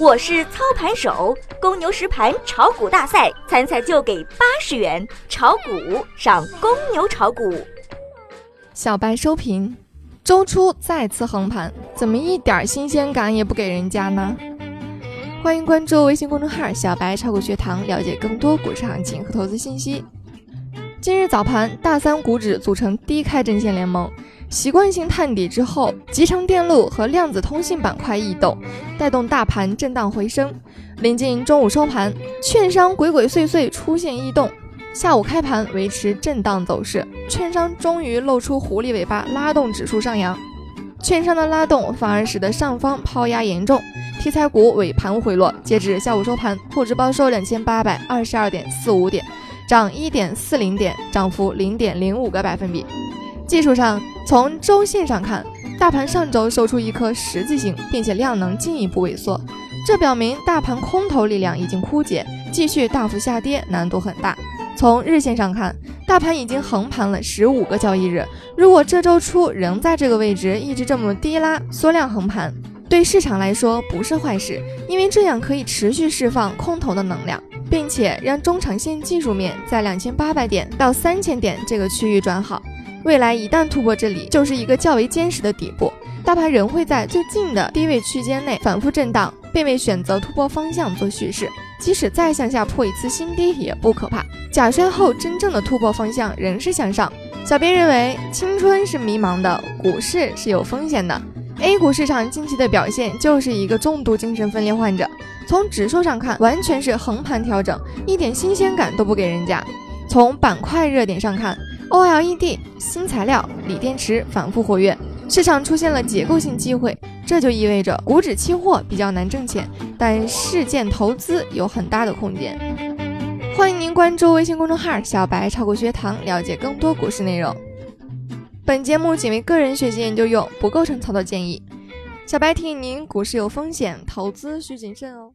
我是操盘手，公牛实盘炒股大赛参赛就给八十元，炒股上公牛炒股。小白收评：周初再次横盘，怎么一点新鲜感也不给人家呢？欢迎关注微信公众号“小白炒股学堂”，了解更多股市行情和投资信息。今日早盘，大三股指组成低开阵线联盟，习惯性探底之后，集成电路和量子通信板块异动，带动大盘震荡回升。临近中午收盘，券商鬼鬼祟祟出现异动，下午开盘维持震荡走势，券商终于露出狐狸尾巴，拉动指数上扬。券商的拉动反而使得上方抛压严重，题材股尾盘回落。截至下午收盘，沪指报收两千八百二十二点四五点。涨一点四零点，涨幅零点零五个百分比。技术上，从周线上看，大盘上周收出一颗十字星，并且量能进一步萎缩，这表明大盘空头力量已经枯竭，继续大幅下跌难度很大。从日线上看，大盘已经横盘了十五个交易日，如果这周初仍在这个位置一直这么低拉缩量横盘，对市场来说不是坏事，因为这样可以持续释放空头的能量。并且让中长线技术面在两千八百点到三千点这个区域转好，未来一旦突破这里，就是一个较为坚实的底部，大盘仍会在最近的低位区间内反复震荡，并未选择突破方向做蓄势，即使再向下破一次新低也不可怕。假摔后真正的突破方向仍是向上。小编认为，青春是迷茫的，股市是有风险的。A 股市场近期的表现就是一个重度精神分裂患者。从指数上看，完全是横盘调整，一点新鲜感都不给人家。从板块热点上看，OLED、新材料、锂电池反复活跃，市场出现了结构性机会，这就意味着股指期货比较难挣钱，但事件投资有很大的空间。欢迎您关注微信公众号“小白炒股学堂”，了解更多股市内容。本节目仅为个人学习研究用，不构成操作建议。小白提醒您：股市有风险，投资需谨慎哦。